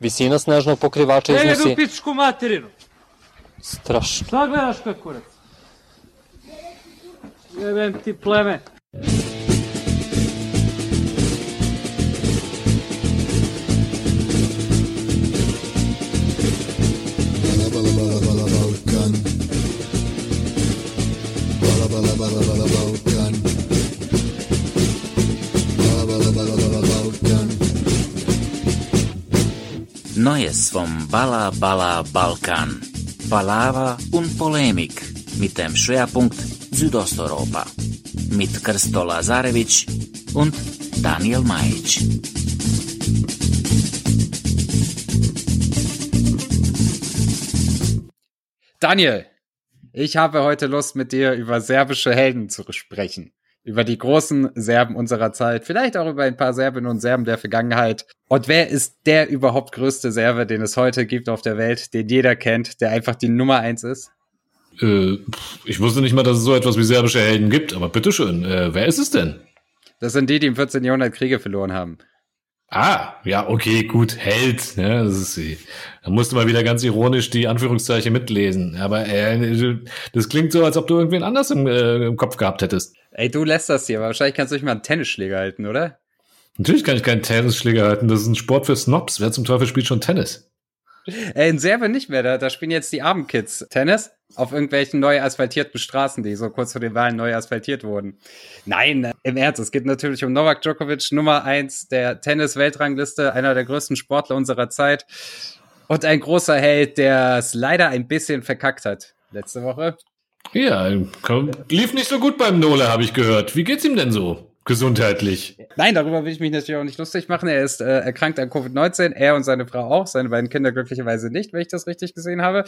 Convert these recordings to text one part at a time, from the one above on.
Visina snažnog pokrivača iznosi... u pičku materinu! Strašno. Šta gledaš kako kurac? Jebem ti pleme. Neues vom Balla Balla Balkan. Palaver und Polemik mit dem Schwerpunkt Südosteuropa. Mit Krsto Lazarevic und Daniel Majic. Daniel, ich habe heute Lust, mit dir über serbische Helden zu sprechen. Über die großen Serben unserer Zeit, vielleicht auch über ein paar Serbinnen und Serben der Vergangenheit. Und wer ist der überhaupt größte Serbe, den es heute gibt auf der Welt, den jeder kennt, der einfach die Nummer eins ist? Äh, ich wusste nicht mal, dass es so etwas wie serbische Helden gibt, aber bitteschön, äh, wer ist es denn? Das sind die, die im 14. Jahrhundert Kriege verloren haben. Ah, ja, okay, gut, Held, ja, das ist sie. Da musst du mal wieder ganz ironisch die Anführungszeichen mitlesen. Aber äh, das klingt so, als ob du irgendwen anders im, äh, im Kopf gehabt hättest. Ey, du lässt das hier, aber wahrscheinlich kannst du dich mal einen Tennisschläger halten, oder? Natürlich kann ich keinen Tennisschläger halten, das ist ein Sport für Snobs. Wer zum Teufel spielt schon Tennis? In Serbien nicht mehr, da, da spielen jetzt die Abendkids Tennis auf irgendwelchen neu asphaltierten Straßen, die so kurz vor den Wahlen neu asphaltiert wurden. Nein, äh, im Ernst, es geht natürlich um Novak Djokovic, Nummer eins der Tennis-Weltrangliste, einer der größten Sportler unserer Zeit und ein großer Held, der es leider ein bisschen verkackt hat letzte Woche. Ja, komm, lief nicht so gut beim Nole, habe ich gehört. Wie geht's ihm denn so? Gesundheitlich. Nein, darüber will ich mich natürlich auch nicht lustig machen. Er ist äh, erkrankt an Covid-19, er und seine Frau auch, seine beiden Kinder glücklicherweise nicht, wenn ich das richtig gesehen habe.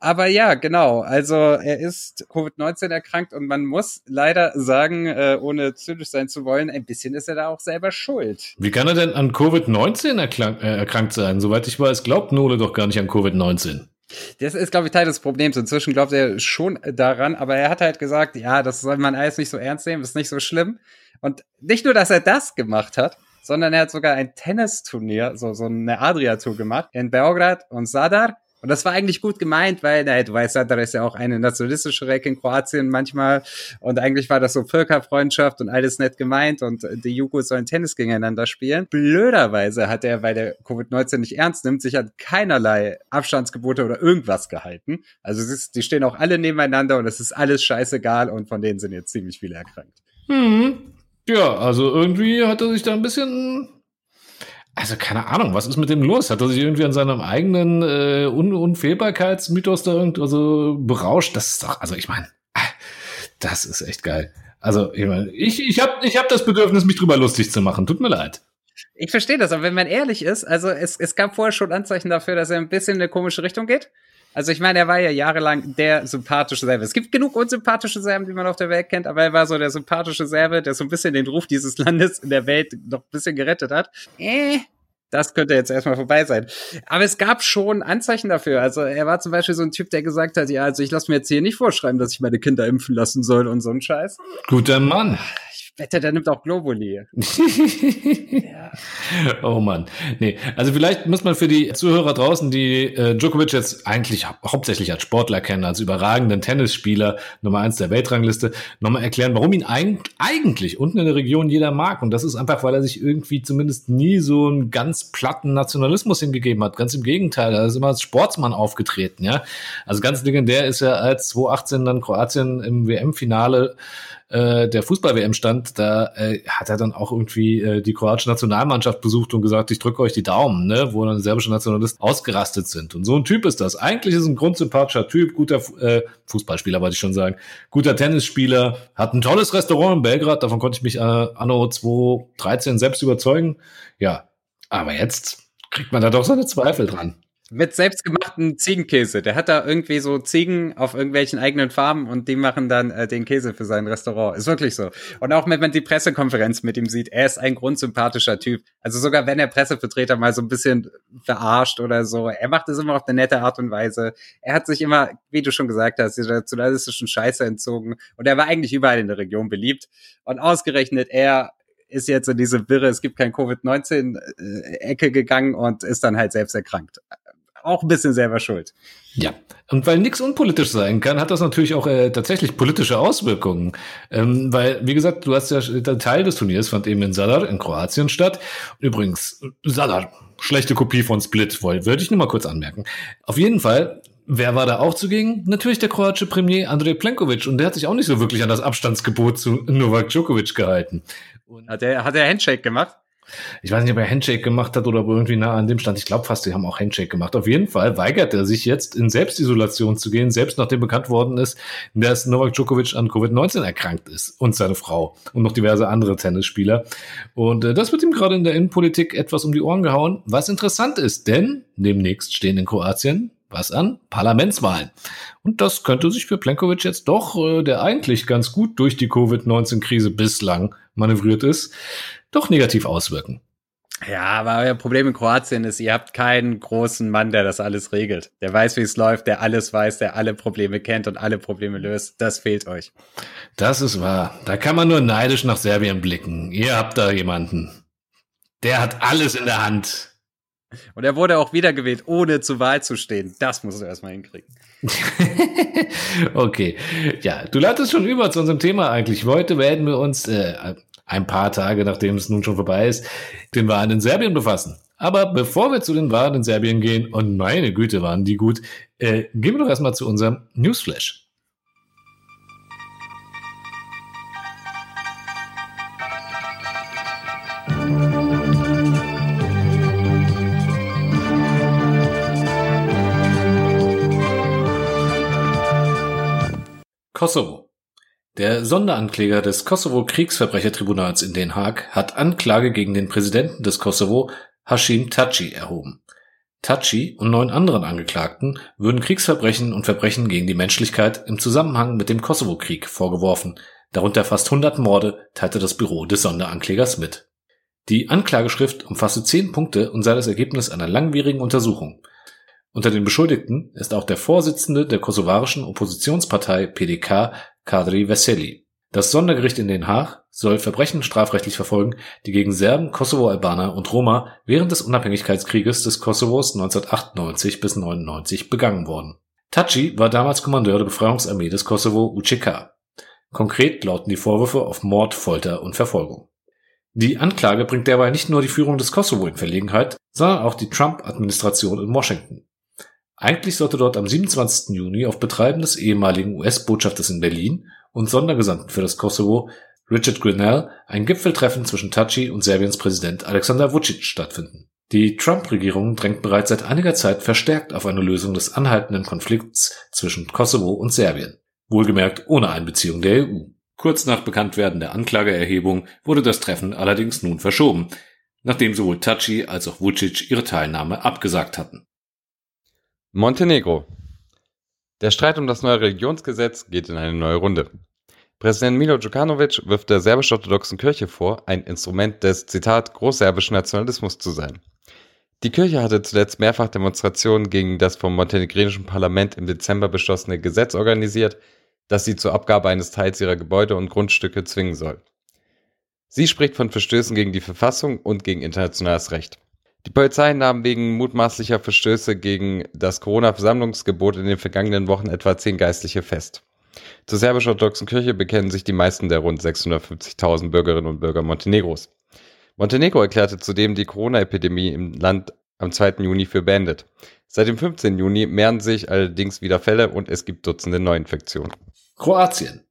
Aber ja, genau. Also er ist Covid-19 erkrankt und man muss leider sagen, äh, ohne zynisch sein zu wollen, ein bisschen ist er da auch selber schuld. Wie kann er denn an Covid-19 erkrank, äh, erkrankt sein? Soweit ich weiß, glaubt Nole doch gar nicht an Covid-19. Das ist, glaube ich, Teil des Problems. Inzwischen glaubt er schon daran, aber er hat halt gesagt, ja, das soll man alles nicht so ernst nehmen, ist nicht so schlimm. Und nicht nur, dass er das gemacht hat, sondern er hat sogar ein Tennisturnier, so, so eine Adria-Tour gemacht in Beograd und Sadar. Und das war eigentlich gut gemeint, weil, naja, du weißt, Sadar ist ja auch eine nationalistische Recke in Kroatien manchmal. Und eigentlich war das so Völkerfreundschaft und alles nett gemeint und die Jugos sollen Tennis gegeneinander spielen. Blöderweise hat er, weil der Covid-19 nicht ernst nimmt, sich an keinerlei Abstandsgebote oder irgendwas gehalten. Also ist, die stehen auch alle nebeneinander und es ist alles scheißegal und von denen sind jetzt ziemlich viele erkrankt. Hm. Ja, also irgendwie hat er sich da ein bisschen. Also keine Ahnung, was ist mit dem los? Hat er sich irgendwie an seinem eigenen äh, Un Unfehlbarkeitsmythos da irgendwie also berauscht? Das ist doch, also ich meine, das ist echt geil. Also ich meine, ich, ich habe ich hab das Bedürfnis, mich drüber lustig zu machen. Tut mir leid. Ich verstehe das, aber wenn man ehrlich ist, also es, es gab vorher schon Anzeichen dafür, dass er ein bisschen in eine komische Richtung geht. Also ich meine, er war ja jahrelang der sympathische Serbe. Es gibt genug unsympathische Serben, die man auf der Welt kennt, aber er war so der sympathische Serbe, der so ein bisschen den Ruf dieses Landes in der Welt noch ein bisschen gerettet hat. Äh, das könnte jetzt erstmal vorbei sein. Aber es gab schon Anzeichen dafür. Also er war zum Beispiel so ein Typ, der gesagt hat, ja, also ich lasse mir jetzt hier nicht vorschreiben, dass ich meine Kinder impfen lassen soll und so ein Scheiß. Guter Mann. Wette, der nimmt auch Globuli. ja. Oh Mann. Nee, also vielleicht muss man für die Zuhörer draußen, die äh, Djokovic jetzt eigentlich hau hauptsächlich als Sportler kennen, als überragenden Tennisspieler, Nummer eins der Weltrangliste, nochmal erklären, warum ihn eig eigentlich unten in der Region jeder mag. Und das ist einfach, weil er sich irgendwie zumindest nie so einen ganz platten Nationalismus hingegeben hat. Ganz im Gegenteil, er ist immer als Sportsmann aufgetreten, ja. Also ganz legendär ist er als 2018 dann Kroatien im WM-Finale äh, der Fußball-WM stand, da äh, hat er dann auch irgendwie äh, die kroatische Nationalmannschaft besucht und gesagt, ich drücke euch die Daumen, ne, wo dann serbische Nationalisten ausgerastet sind. Und so ein Typ ist das. Eigentlich ist ein grundsympathischer Typ, guter äh, Fußballspieler, wollte ich schon sagen, guter Tennisspieler, hat ein tolles Restaurant in Belgrad, davon konnte ich mich äh, anno 2013 selbst überzeugen. Ja, aber jetzt kriegt man da doch seine Zweifel dran. Mit selbstgemachten Ziegenkäse. Der hat da irgendwie so Ziegen auf irgendwelchen eigenen Farmen und die machen dann äh, den Käse für sein Restaurant. Ist wirklich so. Und auch wenn man die Pressekonferenz mit ihm sieht, er ist ein grundsympathischer Typ. Also sogar wenn der Pressevertreter mal so ein bisschen verarscht oder so, er macht es immer auf eine nette Art und Weise. Er hat sich immer, wie du schon gesagt hast, dieser nationalistischen Scheiße entzogen und er war eigentlich überall in der Region beliebt. Und ausgerechnet er ist jetzt in diese Wirre, es gibt kein Covid-19-Ecke gegangen und ist dann halt selbst erkrankt. Auch ein bisschen selber schuld. Ja, und weil nichts unpolitisch sein kann, hat das natürlich auch äh, tatsächlich politische Auswirkungen. Ähm, weil, wie gesagt, du hast ja, der Teil des Turniers fand eben in Zadar in Kroatien statt. Übrigens, Zadar, schlechte Kopie von Split, würde ich nur mal kurz anmerken. Auf jeden Fall, wer war da auch zugegen? Natürlich der kroatische Premier Andrej Plenkovic. Und der hat sich auch nicht so wirklich an das Abstandsgebot zu Novak Djokovic gehalten. Und Hat er, hat er Handshake gemacht? Ich weiß nicht, ob er Handshake gemacht hat oder ob er irgendwie nah an dem stand. Ich glaube fast, die haben auch Handshake gemacht. Auf jeden Fall weigert er sich jetzt in Selbstisolation zu gehen, selbst nachdem bekannt worden ist, dass Novak Djokovic an Covid-19 erkrankt ist und seine Frau und noch diverse andere Tennisspieler. Und äh, das wird ihm gerade in der Innenpolitik etwas um die Ohren gehauen, was interessant ist, denn demnächst stehen in Kroatien was an? Parlamentswahlen. Und das könnte sich für Plenkovic jetzt doch, äh, der eigentlich ganz gut durch die Covid-19-Krise bislang manövriert ist, doch negativ auswirken. Ja, aber euer Problem in Kroatien ist, ihr habt keinen großen Mann, der das alles regelt. Der weiß, wie es läuft, der alles weiß, der alle Probleme kennt und alle Probleme löst. Das fehlt euch. Das ist wahr. Da kann man nur neidisch nach Serbien blicken. Ihr habt da jemanden. Der hat alles in der Hand. Und er wurde auch wiedergewählt, ohne zur Wahl zu stehen. Das musst du erstmal hinkriegen. okay. Ja, du leitest schon über zu unserem Thema eigentlich. Heute werden wir uns äh, ein paar Tage, nachdem es nun schon vorbei ist, den Wahlen in Serbien befassen. Aber bevor wir zu den Wahlen in Serbien gehen, und meine Güte, waren die gut, äh, gehen wir doch erstmal zu unserem Newsflash. Kosovo. Der Sonderankläger des Kosovo-Kriegsverbrechertribunals in Den Haag hat Anklage gegen den Präsidenten des Kosovo, Hashim Taci, erhoben. Taci und neun anderen Angeklagten würden Kriegsverbrechen und Verbrechen gegen die Menschlichkeit im Zusammenhang mit dem Kosovo-Krieg vorgeworfen, darunter fast 100 Morde, teilte das Büro des Sonderanklägers mit. Die Anklageschrift umfasste zehn Punkte und sei das Ergebnis einer langwierigen Untersuchung. Unter den Beschuldigten ist auch der Vorsitzende der kosovarischen Oppositionspartei PDK, Kadri Veseli. Das Sondergericht in Den Haag soll Verbrechen strafrechtlich verfolgen, die gegen Serben, Kosovo-Albaner und Roma während des Unabhängigkeitskrieges des Kosovos 1998 bis 99 begangen wurden. Taci war damals Kommandeur der Befreiungsarmee des Kosovo UCK. Konkret lauten die Vorwürfe auf Mord, Folter und Verfolgung. Die Anklage bringt derweil nicht nur die Führung des Kosovo in Verlegenheit, sondern auch die Trump-Administration in Washington. Eigentlich sollte dort am 27. Juni auf Betreiben des ehemaligen US-Botschafters in Berlin und Sondergesandten für das Kosovo Richard Grinnell ein Gipfeltreffen zwischen Taci und Serbiens Präsident Alexander Vucic stattfinden. Die Trump-Regierung drängt bereits seit einiger Zeit verstärkt auf eine Lösung des anhaltenden Konflikts zwischen Kosovo und Serbien. Wohlgemerkt ohne Einbeziehung der EU. Kurz nach Bekanntwerden der Anklageerhebung wurde das Treffen allerdings nun verschoben, nachdem sowohl Taci als auch Vucic ihre Teilnahme abgesagt hatten. Montenegro. Der Streit um das neue Religionsgesetz geht in eine neue Runde. Präsident Milo Djukanovic wirft der serbisch-orthodoxen Kirche vor, ein Instrument des, Zitat, großserbischen Nationalismus zu sein. Die Kirche hatte zuletzt mehrfach Demonstrationen gegen das vom montenegrinischen Parlament im Dezember beschlossene Gesetz organisiert, das sie zur Abgabe eines Teils ihrer Gebäude und Grundstücke zwingen soll. Sie spricht von Verstößen gegen die Verfassung und gegen internationales Recht. Die Polizei nahm wegen mutmaßlicher Verstöße gegen das Corona-Versammlungsgebot in den vergangenen Wochen etwa zehn Geistliche fest. Zur serbisch-orthodoxen Kirche bekennen sich die meisten der rund 650.000 Bürgerinnen und Bürger Montenegros. Montenegro erklärte zudem die Corona-Epidemie im Land am 2. Juni für beendet. Seit dem 15. Juni mehren sich allerdings wieder Fälle und es gibt Dutzende Neuinfektionen. Kroatien.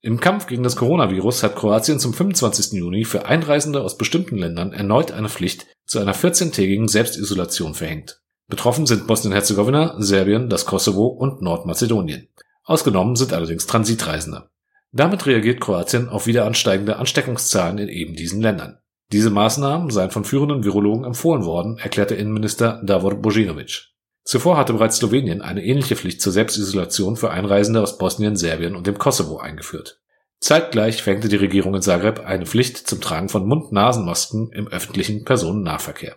Im Kampf gegen das Coronavirus hat Kroatien zum 25. Juni für Einreisende aus bestimmten Ländern erneut eine Pflicht zu einer 14-tägigen Selbstisolation verhängt. Betroffen sind Bosnien-Herzegowina, Serbien, das Kosovo und Nordmazedonien. Ausgenommen sind allerdings Transitreisende. Damit reagiert Kroatien auf wieder ansteigende Ansteckungszahlen in eben diesen Ländern. Diese Maßnahmen seien von führenden Virologen empfohlen worden, erklärte Innenminister Davor Bojinovic. Zuvor hatte bereits Slowenien eine ähnliche Pflicht zur Selbstisolation für Einreisende aus Bosnien, Serbien und dem Kosovo eingeführt. Zeitgleich verhängte die Regierung in Zagreb eine Pflicht zum Tragen von Mund-Nasen-Masken im öffentlichen Personennahverkehr.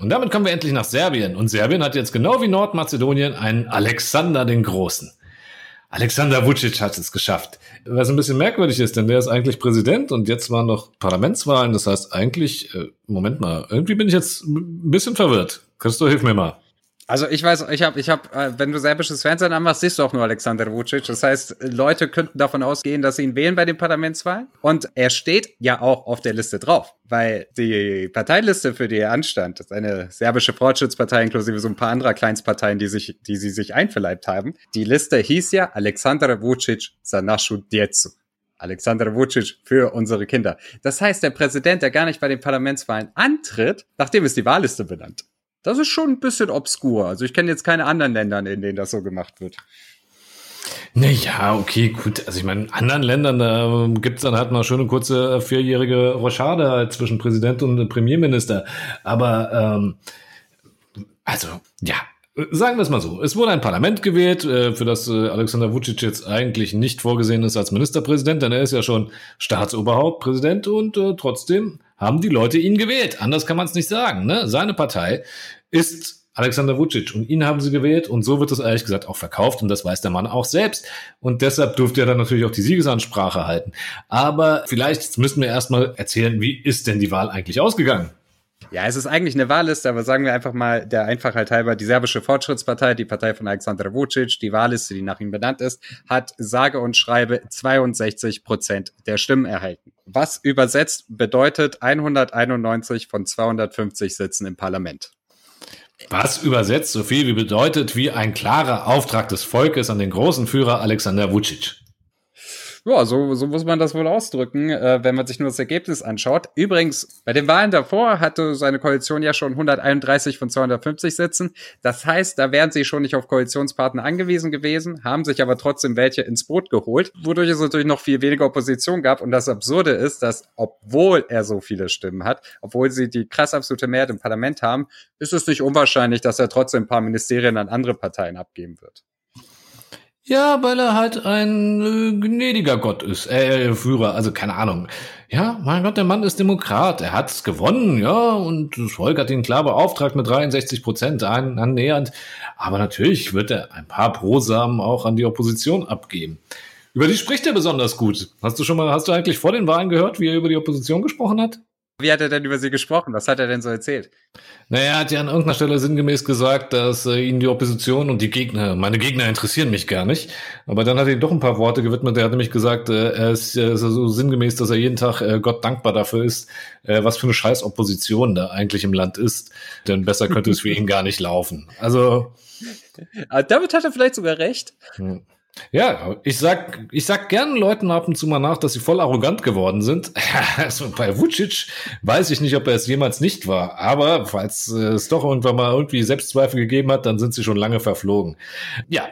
Und damit kommen wir endlich nach Serbien. Und Serbien hat jetzt genau wie Nordmazedonien einen Alexander den Großen. Alexander Vucic hat es geschafft. Was ein bisschen merkwürdig ist, denn der ist eigentlich Präsident und jetzt waren noch Parlamentswahlen. Das heißt eigentlich, äh, Moment mal, irgendwie bin ich jetzt ein bisschen verwirrt. Christo, hilf mir mal. Also ich weiß, ich habe, ich habe, äh, wenn du serbisches Fernsehen anmachst, siehst du auch nur Alexander Vucic. Das heißt, Leute könnten davon ausgehen, dass sie ihn wählen bei den Parlamentswahlen. Und er steht ja auch auf der Liste drauf, weil die Parteiliste, für die er anstand, das ist eine serbische Fortschrittspartei inklusive so ein paar anderer Kleinstparteien, die sich, die sie sich einverleibt haben. Die Liste hieß ja Alexander Vucic za našu djecu. Alexander Vucic für unsere Kinder. Das heißt, der Präsident, der gar nicht bei den Parlamentswahlen antritt, nachdem ist die Wahlliste benannt. Das ist schon ein bisschen obskur. Also ich kenne jetzt keine anderen Länder, in denen das so gemacht wird. Naja, okay, gut. Also ich meine, in anderen Ländern da gibt's dann halt mal schöne kurze vierjährige Rochade halt zwischen Präsident und Premierminister. Aber ähm, also, ja, Sagen wir es mal so. Es wurde ein Parlament gewählt, äh, für das äh, Alexander Vucic jetzt eigentlich nicht vorgesehen ist als Ministerpräsident, denn er ist ja schon Staatsoberhaupt, Präsident und äh, trotzdem haben die Leute ihn gewählt. Anders kann man es nicht sagen. Ne? Seine Partei ist Alexander Vucic und ihn haben sie gewählt und so wird es ehrlich gesagt auch verkauft und das weiß der Mann auch selbst und deshalb durfte er dann natürlich auch die Siegesansprache halten. Aber vielleicht müssen wir erstmal erzählen, wie ist denn die Wahl eigentlich ausgegangen? Ja, es ist eigentlich eine Wahlliste, aber sagen wir einfach mal der Einfachheit halber, die serbische Fortschrittspartei, die Partei von Alexander Vucic, die Wahlliste, die nach ihm benannt ist, hat sage und schreibe 62 Prozent der Stimmen erhalten. Was übersetzt bedeutet 191 von 250 Sitzen im Parlament. Was übersetzt so viel wie bedeutet wie ein klarer Auftrag des Volkes an den großen Führer Alexander Vucic. Ja, so, so muss man das wohl ausdrücken, äh, wenn man sich nur das Ergebnis anschaut. Übrigens, bei den Wahlen davor hatte seine Koalition ja schon 131 von 250 Sitzen. Das heißt, da wären sie schon nicht auf Koalitionspartner angewiesen gewesen, haben sich aber trotzdem welche ins Boot geholt, wodurch es natürlich noch viel weniger Opposition gab. Und das Absurde ist, dass obwohl er so viele Stimmen hat, obwohl sie die krass absolute Mehrheit im Parlament haben, ist es nicht unwahrscheinlich, dass er trotzdem ein paar Ministerien an andere Parteien abgeben wird. Ja, weil er halt ein äh, gnädiger Gott ist, äh, Führer, also keine Ahnung. Ja, mein Gott, der Mann ist Demokrat, er hat's gewonnen, ja, und das Volk hat ihn klar beauftragt mit 63 Prozent an, annähernd. Aber natürlich wird er ein paar Prosamen auch an die Opposition abgeben. Über die spricht er besonders gut. Hast du schon mal, hast du eigentlich vor den Wahlen gehört, wie er über die Opposition gesprochen hat? Wie hat er denn über sie gesprochen? Was hat er denn so erzählt? Naja, er hat ja an irgendeiner Stelle sinngemäß gesagt, dass äh, ihn die Opposition und die Gegner, meine Gegner interessieren mich gar nicht. Aber dann hat er ihm doch ein paar Worte gewidmet. Er hat nämlich gesagt, äh, er ist äh, so sinngemäß, dass er jeden Tag äh, Gott dankbar dafür ist, äh, was für eine scheiß Opposition da eigentlich im Land ist. Denn besser könnte es für ihn gar nicht laufen. Also. Aber damit hat er vielleicht sogar recht. Hm. Ja, ich sag, ich sag gern Leuten ab und zu mal nach, dass sie voll arrogant geworden sind. also bei Vucic weiß ich nicht, ob er es jemals nicht war. Aber falls äh, es doch irgendwann mal irgendwie Selbstzweifel gegeben hat, dann sind sie schon lange verflogen. Ja.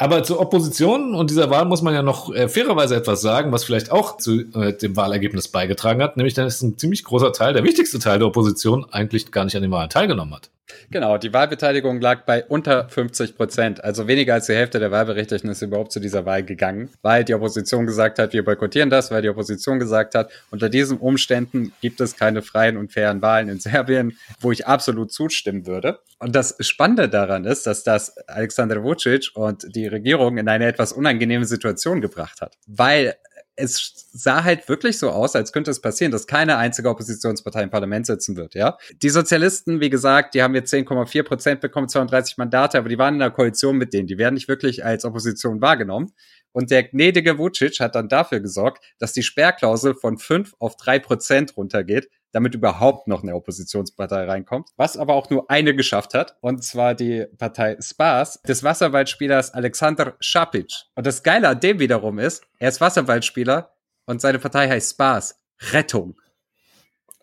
Aber zur Opposition und dieser Wahl muss man ja noch äh, fairerweise etwas sagen, was vielleicht auch zu äh, dem Wahlergebnis beigetragen hat, nämlich dass ein ziemlich großer Teil, der wichtigste Teil der Opposition, eigentlich gar nicht an den Wahlen teilgenommen hat. Genau, die Wahlbeteiligung lag bei unter 50 Prozent. Also weniger als die Hälfte der Wahlberechtigten ist überhaupt zu dieser Wahl gegangen, weil die Opposition gesagt hat, wir boykottieren das, weil die Opposition gesagt hat, unter diesen Umständen gibt es keine freien und fairen Wahlen in Serbien, wo ich absolut zustimmen würde. Und das Spannende daran ist, dass das Alexander Vucic und die Regierung in eine etwas unangenehme Situation gebracht hat, weil es sah halt wirklich so aus, als könnte es passieren, dass keine einzige Oppositionspartei im Parlament sitzen wird, ja. Die Sozialisten, wie gesagt, die haben jetzt 10,4 Prozent bekommen, 32 Mandate, aber die waren in einer Koalition mit denen. Die werden nicht wirklich als Opposition wahrgenommen. Und der gnädige Vucic hat dann dafür gesorgt, dass die Sperrklausel von 5 auf 3 Prozent runtergeht, damit überhaupt noch eine Oppositionspartei reinkommt. Was aber auch nur eine geschafft hat, und zwar die Partei Spas des Wasserwaldspielers Alexander Šapic. Und das Geile an dem wiederum ist, er ist Wasserwaldspieler und seine Partei heißt Spas. Rettung.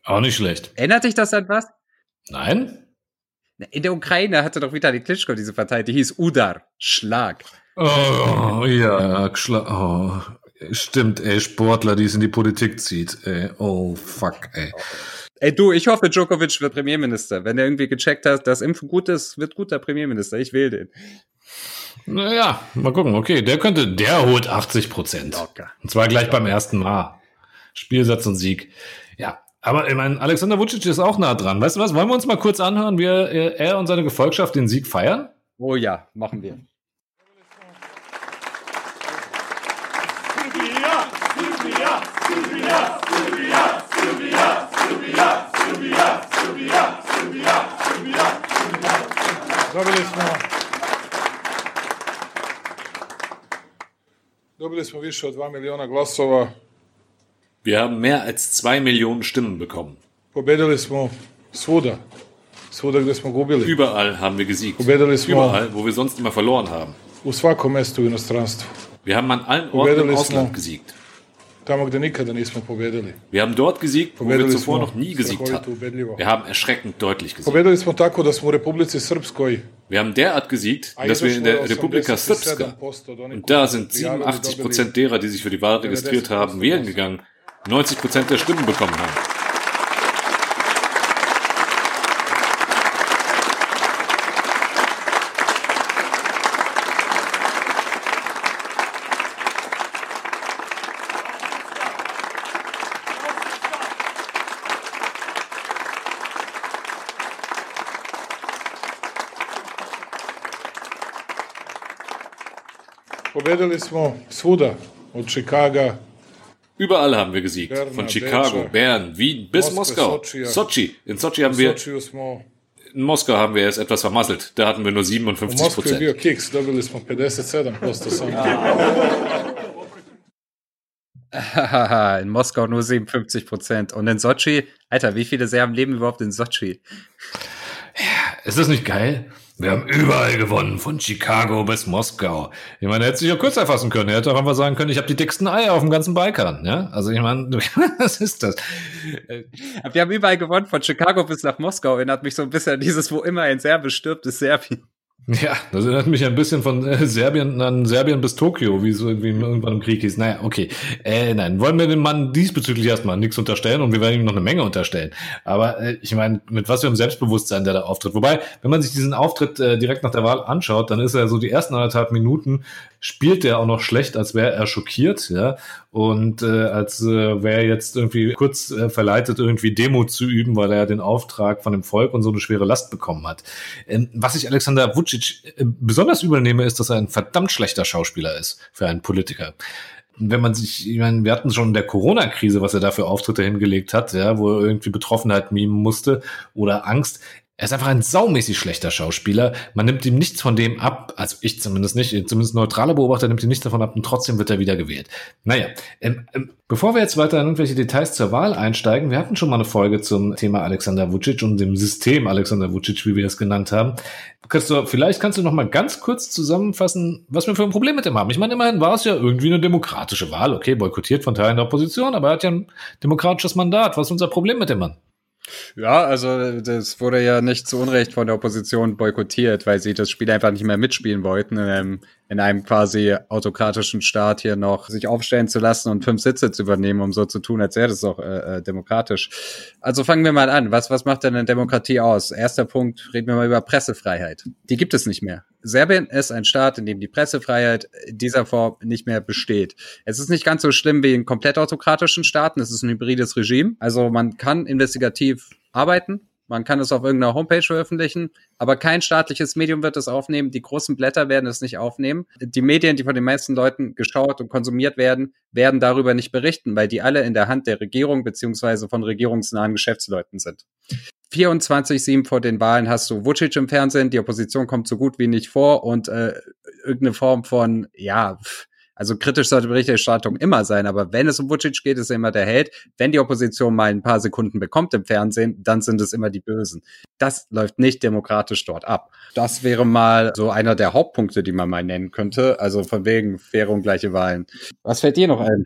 Auch nicht schlecht. Erinnert dich das an was? Nein? In der Ukraine hatte doch Vitali Klitschko diese Partei, die hieß Udar. Schlag. Oh, ja, Schlag. Oh, Stimmt, ey, Sportler, die es in die Politik zieht, ey. Oh, fuck, ey. Ey, du, ich hoffe, Djokovic wird Premierminister. Wenn er irgendwie gecheckt hat, dass Impfen gut ist, wird guter Premierminister. Ich will den. Naja, mal gucken. Okay, der könnte, der holt 80 Prozent. Und zwar gleich beim ersten Mal. Spielsatz und Sieg. Ja, Aber ich meine, Alexander Vucic ist auch nah dran. Weißt du was? Wollen wir uns mal kurz anhören, wie er, er und seine Gefolgschaft den Sieg feiern? Oh ja, machen wir. Dobili smo Dobili smo više od 2 miliona glasova. Wir haben mehr als zwei Millionen Stimmen bekommen. Überall haben wir gesiegt. Überall, wo wir sonst immer verloren haben. Wir haben an allen Orten im Ausland gesiegt. Tamo gde nikada nismo pobedili. Wir haben dort gesiegt, wo wir Pobedili zuvor noch nie gesiegt hatten. Wir haben erschreckend deutlich gesiegt. Pobedili smo tako da smo u Republici Srpskoj Wir haben derart gesiegt, dass wir in der Republika Srpska 87% od onih Und da sind prijavili, 87 dobili- Prozent derer, die sich für die Wahl registriert haben, wählen gegangen. 90 Prozent der Stimmen bekommen haben. Pobedili smo svuda, od Čikaga, Überall haben wir gesiegt. Von Chicago, Bern, Wien bis Moskau. Sochi. In Sochi haben wir, in Moskau haben wir es etwas vermasselt. Da hatten wir nur u 57 Moskvi je bio Prozent. kiks, dobili smo 57% samo. Hahaha, in Moskau nur 57 Prozent. Und in Sochi, Alter, wie viele Serben leben überhaupt in Sochi? Ist das nicht geil? Wir haben überall gewonnen, von Chicago bis Moskau. Ich meine, er hätte sich ja kürzer fassen können. Er hätte auch einfach sagen können, ich habe die dicksten Eier auf dem ganzen Balkan. Ja? Also ich meine, was ist das? Wir haben überall gewonnen, von Chicago bis nach Moskau. Erinnert mich so ein bisschen an dieses, wo immer ein Serbe stirbt, ist Serbien. Ja, das erinnert mich ein bisschen von äh, Serbien an Serbien bis Tokio, wie es irgendwie irgendwann im Krieg hieß. Naja, okay. Äh, nein, wollen wir dem Mann diesbezüglich erstmal nichts unterstellen und wir werden ihm noch eine Menge unterstellen. Aber äh, ich meine, mit was für einem Selbstbewusstsein der da auftritt. Wobei, wenn man sich diesen Auftritt äh, direkt nach der Wahl anschaut, dann ist er so die ersten anderthalb Minuten spielt er auch noch schlecht, als wäre er schockiert, ja, und äh, als äh, wäre er jetzt irgendwie kurz äh, verleitet, irgendwie Demo zu üben, weil er ja den Auftrag von dem Volk und so eine schwere Last bekommen hat. Ähm, was ich Alexander Vucic äh, besonders übernehme, ist, dass er ein verdammt schlechter Schauspieler ist für einen Politiker wenn man sich, ich meine, wir hatten schon in der Corona-Krise, was er da für Auftritte hingelegt hat, ja, wo er irgendwie Betroffenheit mimen musste oder Angst. Er ist einfach ein saumäßig schlechter Schauspieler. Man nimmt ihm nichts von dem ab, also ich zumindest nicht, zumindest neutrale Beobachter nimmt ihm nichts davon ab und trotzdem wird er wieder gewählt. Naja, ähm, ähm, bevor wir jetzt weiter in irgendwelche Details zur Wahl einsteigen, wir hatten schon mal eine Folge zum Thema Alexander Vucic und dem System Alexander Vucic, wie wir es genannt haben. Christoph, vielleicht kannst du noch mal ganz kurz zusammenfassen, was wir für ein Problem mit dem haben. Ich meine, immerhin war es ja irgendwie eine demokratische Wahl, okay, boykottiert von Teilen der Opposition, aber er hat ja ein demokratisches Mandat. Was ist unser Problem mit dem Mann? Ja, also das wurde ja nicht zu Unrecht von der Opposition boykottiert, weil sie das Spiel einfach nicht mehr mitspielen wollten, einem, in einem quasi autokratischen Staat hier noch sich aufstellen zu lassen und fünf Sitze zu übernehmen, um so zu tun, als wäre das auch äh, äh, demokratisch. Also fangen wir mal an. Was, was macht denn eine Demokratie aus? Erster Punkt, reden wir mal über Pressefreiheit. Die gibt es nicht mehr. Serbien ist ein Staat, in dem die Pressefreiheit in dieser Form nicht mehr besteht. Es ist nicht ganz so schlimm wie in komplett autokratischen Staaten. Es ist ein hybrides Regime. Also man kann investigativ arbeiten. Man kann es auf irgendeiner Homepage veröffentlichen, aber kein staatliches Medium wird es aufnehmen. Die großen Blätter werden es nicht aufnehmen. Die Medien, die von den meisten Leuten geschaut und konsumiert werden, werden darüber nicht berichten, weil die alle in der Hand der Regierung beziehungsweise von regierungsnahen Geschäftsleuten sind. 24-7 vor den Wahlen hast du Vucic im Fernsehen, die Opposition kommt so gut wie nicht vor und äh, irgendeine Form von, ja, also kritisch sollte Berichterstattung immer sein, aber wenn es um Vucic geht, ist er immer der Held. Wenn die Opposition mal ein paar Sekunden bekommt im Fernsehen, dann sind es immer die Bösen. Das läuft nicht demokratisch dort ab. Das wäre mal so einer der Hauptpunkte, die man mal nennen könnte. Also von wegen faire und gleiche Wahlen. Was fällt dir noch ein?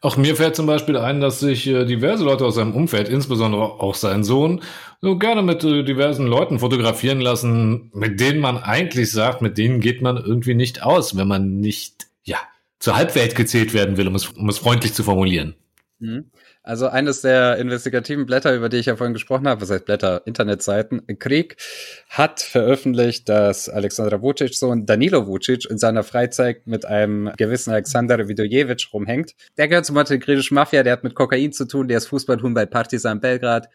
Auch mir fällt zum Beispiel ein, dass sich äh, diverse Leute aus seinem Umfeld, insbesondere auch sein Sohn, so gerne mit äh, diversen Leuten fotografieren lassen, mit denen man eigentlich sagt, mit denen geht man irgendwie nicht aus, wenn man nicht, ja, zur Halbwelt gezählt werden will, um es, um es freundlich zu formulieren. Mhm. Also eines der investigativen Blätter, über die ich ja vorhin gesprochen habe, was heißt Blätter, Internetseiten, Krieg, hat veröffentlicht, dass Alexandra Vucic Sohn Danilo Vucic in seiner Freizeit mit einem gewissen Alexander Vidojevic rumhängt. Der gehört zur montenegrinischen Mafia, der hat mit Kokain zu tun, der ist Fußballhuhn bei Partizan Belgrad.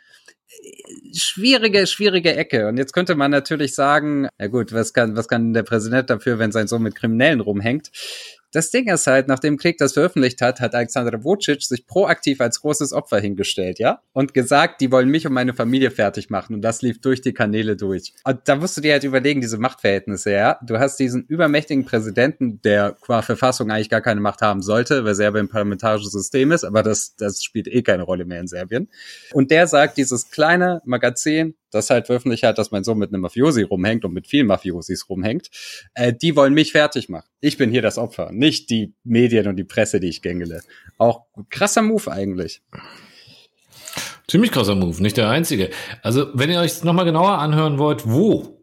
Schwierige, schwierige Ecke. Und jetzt könnte man natürlich sagen, na gut, was kann, was kann der Präsident dafür, wenn sein Sohn mit Kriminellen rumhängt? Das Ding ist halt, nachdem Krieg das veröffentlicht hat, hat Alexander Vucic sich proaktiv als großes Opfer hingestellt, ja? Und gesagt, die wollen mich und meine Familie fertig machen. Und das lief durch die Kanäle durch. Und da musst du dir halt überlegen, diese Machtverhältnisse, ja? Du hast diesen übermächtigen Präsidenten, der qua Verfassung eigentlich gar keine Macht haben sollte, weil Serbien ein parlamentarisches System ist, aber das, das spielt eh keine Rolle mehr in Serbien. Und der sagt, dieses kleine Magazin, das halt veröffentlicht hat, dass mein Sohn mit einem Mafiosi rumhängt und mit vielen Mafiosis rumhängt, äh, die wollen mich fertig machen. Ich bin hier das Opfer, nicht die Medien und die Presse, die ich gängele. Auch krasser Move eigentlich. Ziemlich krasser Move, nicht der einzige. Also, wenn ihr euch nochmal genauer anhören wollt, wo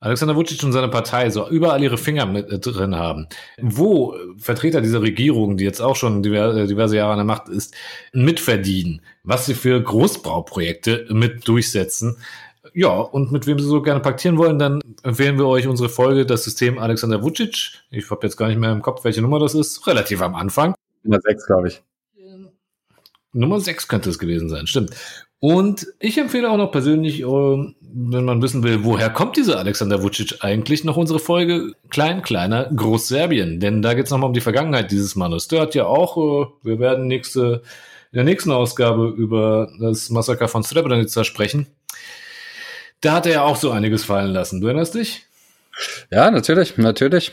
Alexander Vucic und seine Partei so überall ihre Finger mit äh, drin haben, wo Vertreter dieser Regierung, die jetzt auch schon diverse, diverse Jahre an der Macht ist, mitverdienen, was sie für Großbauprojekte mit durchsetzen, ja, und mit wem sie so gerne paktieren wollen, dann empfehlen wir euch unsere Folge Das System Alexander Vucic. Ich habe jetzt gar nicht mehr im Kopf, welche Nummer das ist. Relativ am Anfang. Nummer sechs, glaube ich. Nummer 6 könnte es gewesen sein, stimmt. Und ich empfehle auch noch persönlich, ähm, wenn man wissen will, woher kommt dieser Alexander Vucic eigentlich, noch unsere Folge Klein, Kleiner, Großserbien. Denn da geht es nochmal um die Vergangenheit dieses Mannes. Der hat ja auch, äh, wir werden nächste, in der nächsten Ausgabe über das Massaker von Srebrenica sprechen. Da hat er ja auch so einiges fallen lassen. Du erinnerst dich? Ja, natürlich, natürlich.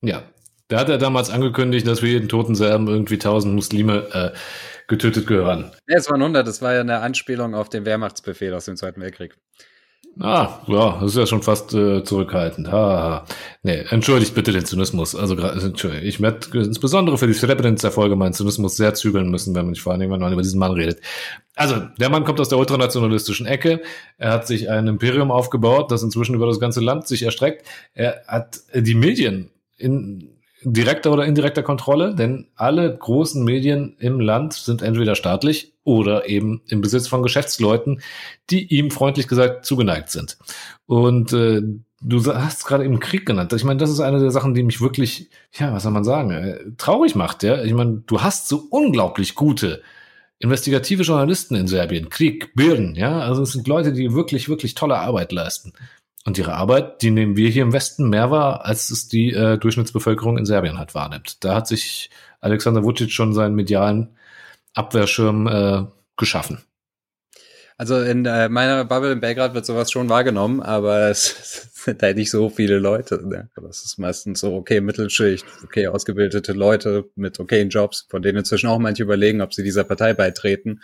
Ja, da hat er damals angekündigt, dass für jeden toten Serben irgendwie tausend Muslime äh, getötet gehören. Ja, es waren 100, das war ja eine Anspielung auf den Wehrmachtsbefehl aus dem Zweiten Weltkrieg. Ah, ja, das ist ja schon fast äh, zurückhaltend. Ha. Nee, entschuldigt bitte den Zynismus. Also ich werde insbesondere für die Srebrenica-Folge meinen Zynismus sehr zügeln müssen, wenn man nicht vor allem irgendwann über diesen Mann redet. Also, der Mann kommt aus der ultranationalistischen Ecke. Er hat sich ein Imperium aufgebaut, das inzwischen über das ganze Land sich erstreckt. Er hat die Medien in direkter oder indirekter Kontrolle, denn alle großen Medien im Land sind entweder staatlich oder eben im Besitz von Geschäftsleuten, die ihm freundlich gesagt zugeneigt sind. Und äh, du hast gerade eben Krieg genannt. Ich meine, das ist eine der Sachen, die mich wirklich, ja, was soll man sagen, äh, traurig macht. Ja, ich meine, du hast so unglaublich gute investigative Journalisten in Serbien, Krieg, Birnen, ja, also es sind Leute, die wirklich, wirklich tolle Arbeit leisten. Und ihre Arbeit, die nehmen wir hier im Westen mehr wahr, als es die äh, Durchschnittsbevölkerung in Serbien halt wahrnimmt. Da hat sich Alexander Vucic schon seinen medialen Abwehrschirm äh, geschaffen. Also in äh, meiner Bubble in Belgrad wird sowas schon wahrgenommen, aber es sind halt nicht so viele Leute. Ne? Das ist meistens so okay Mittelschicht, okay ausgebildete Leute mit okayen Jobs, von denen inzwischen auch manche überlegen, ob sie dieser Partei beitreten.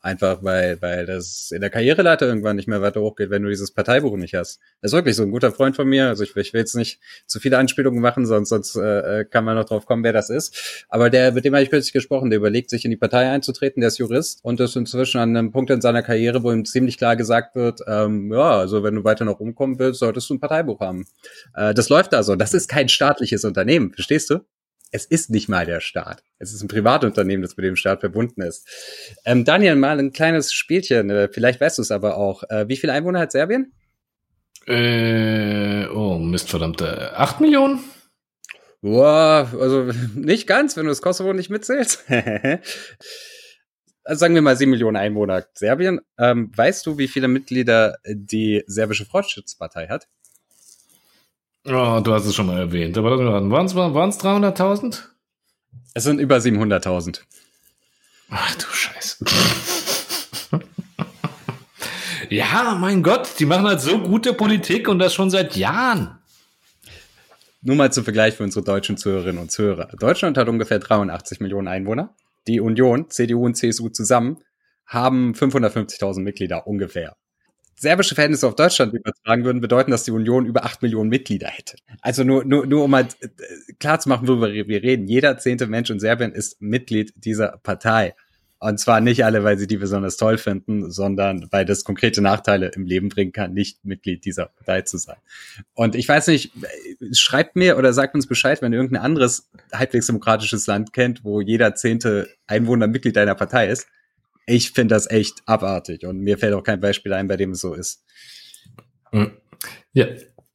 Einfach weil, weil das in der Karriereleiter irgendwann nicht mehr weiter hochgeht, wenn du dieses Parteibuch nicht hast. Das ist wirklich so ein guter Freund von mir. Also ich, ich will jetzt nicht zu viele Anspielungen machen, sonst, sonst äh, kann man noch drauf kommen, wer das ist. Aber der, mit dem habe ich kürzlich gesprochen, der überlegt, sich in die Partei einzutreten, der ist Jurist und ist inzwischen an einem Punkt in seiner Karriere, wo ihm ziemlich klar gesagt wird, ähm, ja, also wenn du weiter noch umkommen willst, solltest du ein Parteibuch haben. Äh, das läuft also. Das ist kein staatliches Unternehmen, verstehst du? Es ist nicht mal der Staat. Es ist ein Privatunternehmen, das mit dem Staat verbunden ist. Ähm, Daniel, mal ein kleines Spielchen. Äh, vielleicht weißt du es aber auch. Äh, wie viele Einwohner hat Serbien? Äh, oh, Mist, verdammte. Acht Millionen? Boah, also nicht ganz, wenn du das Kosovo nicht mitzählst. also sagen wir mal sieben Millionen Einwohner Serbien. Ähm, weißt du, wie viele Mitglieder die serbische Fortschrittspartei hat? Oh, du hast es schon mal erwähnt. Aber waren es 300.000? Es sind über 700.000. Ach du Scheiße. ja, mein Gott, die machen halt so gute Politik und das schon seit Jahren. Nur mal zum Vergleich für unsere deutschen Zuhörerinnen und Zuhörer. Deutschland hat ungefähr 83 Millionen Einwohner. Die Union, CDU und CSU zusammen, haben 550.000 Mitglieder ungefähr serbische Verhältnisse auf Deutschland übertragen würden, bedeuten, dass die Union über acht Millionen Mitglieder hätte. Also nur, nur, nur um mal äh, klar zu machen, worüber wir reden. Jeder zehnte Mensch in Serbien ist Mitglied dieser Partei. Und zwar nicht alle, weil sie die besonders toll finden, sondern weil das konkrete Nachteile im Leben bringen kann, nicht Mitglied dieser Partei zu sein. Und ich weiß nicht, schreibt mir oder sagt uns Bescheid, wenn ihr irgendein anderes halbwegs demokratisches Land kennt, wo jeder zehnte Einwohner Mitglied einer Partei ist. Ich finde das echt abartig und mir fällt auch kein Beispiel ein, bei dem es so ist. Mhm. Ja.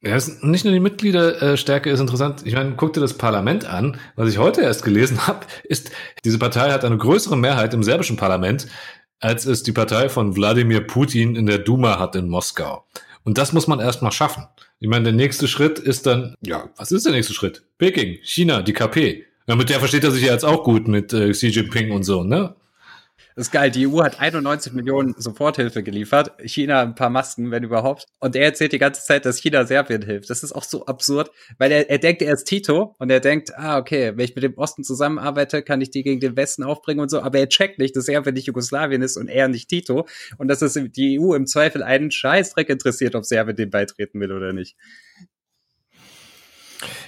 Ja, nicht nur die Mitgliederstärke ist interessant. Ich meine, guck dir das Parlament an. Was ich heute erst gelesen habe, ist, diese Partei hat eine größere Mehrheit im serbischen Parlament, als es die Partei von Wladimir Putin in der Duma hat in Moskau. Und das muss man erst mal schaffen. Ich meine, der nächste Schritt ist dann, ja, was ist der nächste Schritt? Peking, China, die KP. Ja, mit der versteht er sich ja jetzt auch gut mit äh, Xi Jinping und so, ne? Das ist geil. Die EU hat 91 Millionen Soforthilfe geliefert. China ein paar Masken, wenn überhaupt. Und er erzählt die ganze Zeit, dass China Serbien hilft. Das ist auch so absurd, weil er, er denkt, er ist Tito und er denkt, ah, okay, wenn ich mit dem Osten zusammenarbeite, kann ich die gegen den Westen aufbringen und so. Aber er checkt nicht, dass Serbien nicht Jugoslawien ist und er nicht Tito. Und dass es die EU im Zweifel einen Scheißdreck interessiert, ob Serbien dem beitreten will oder nicht.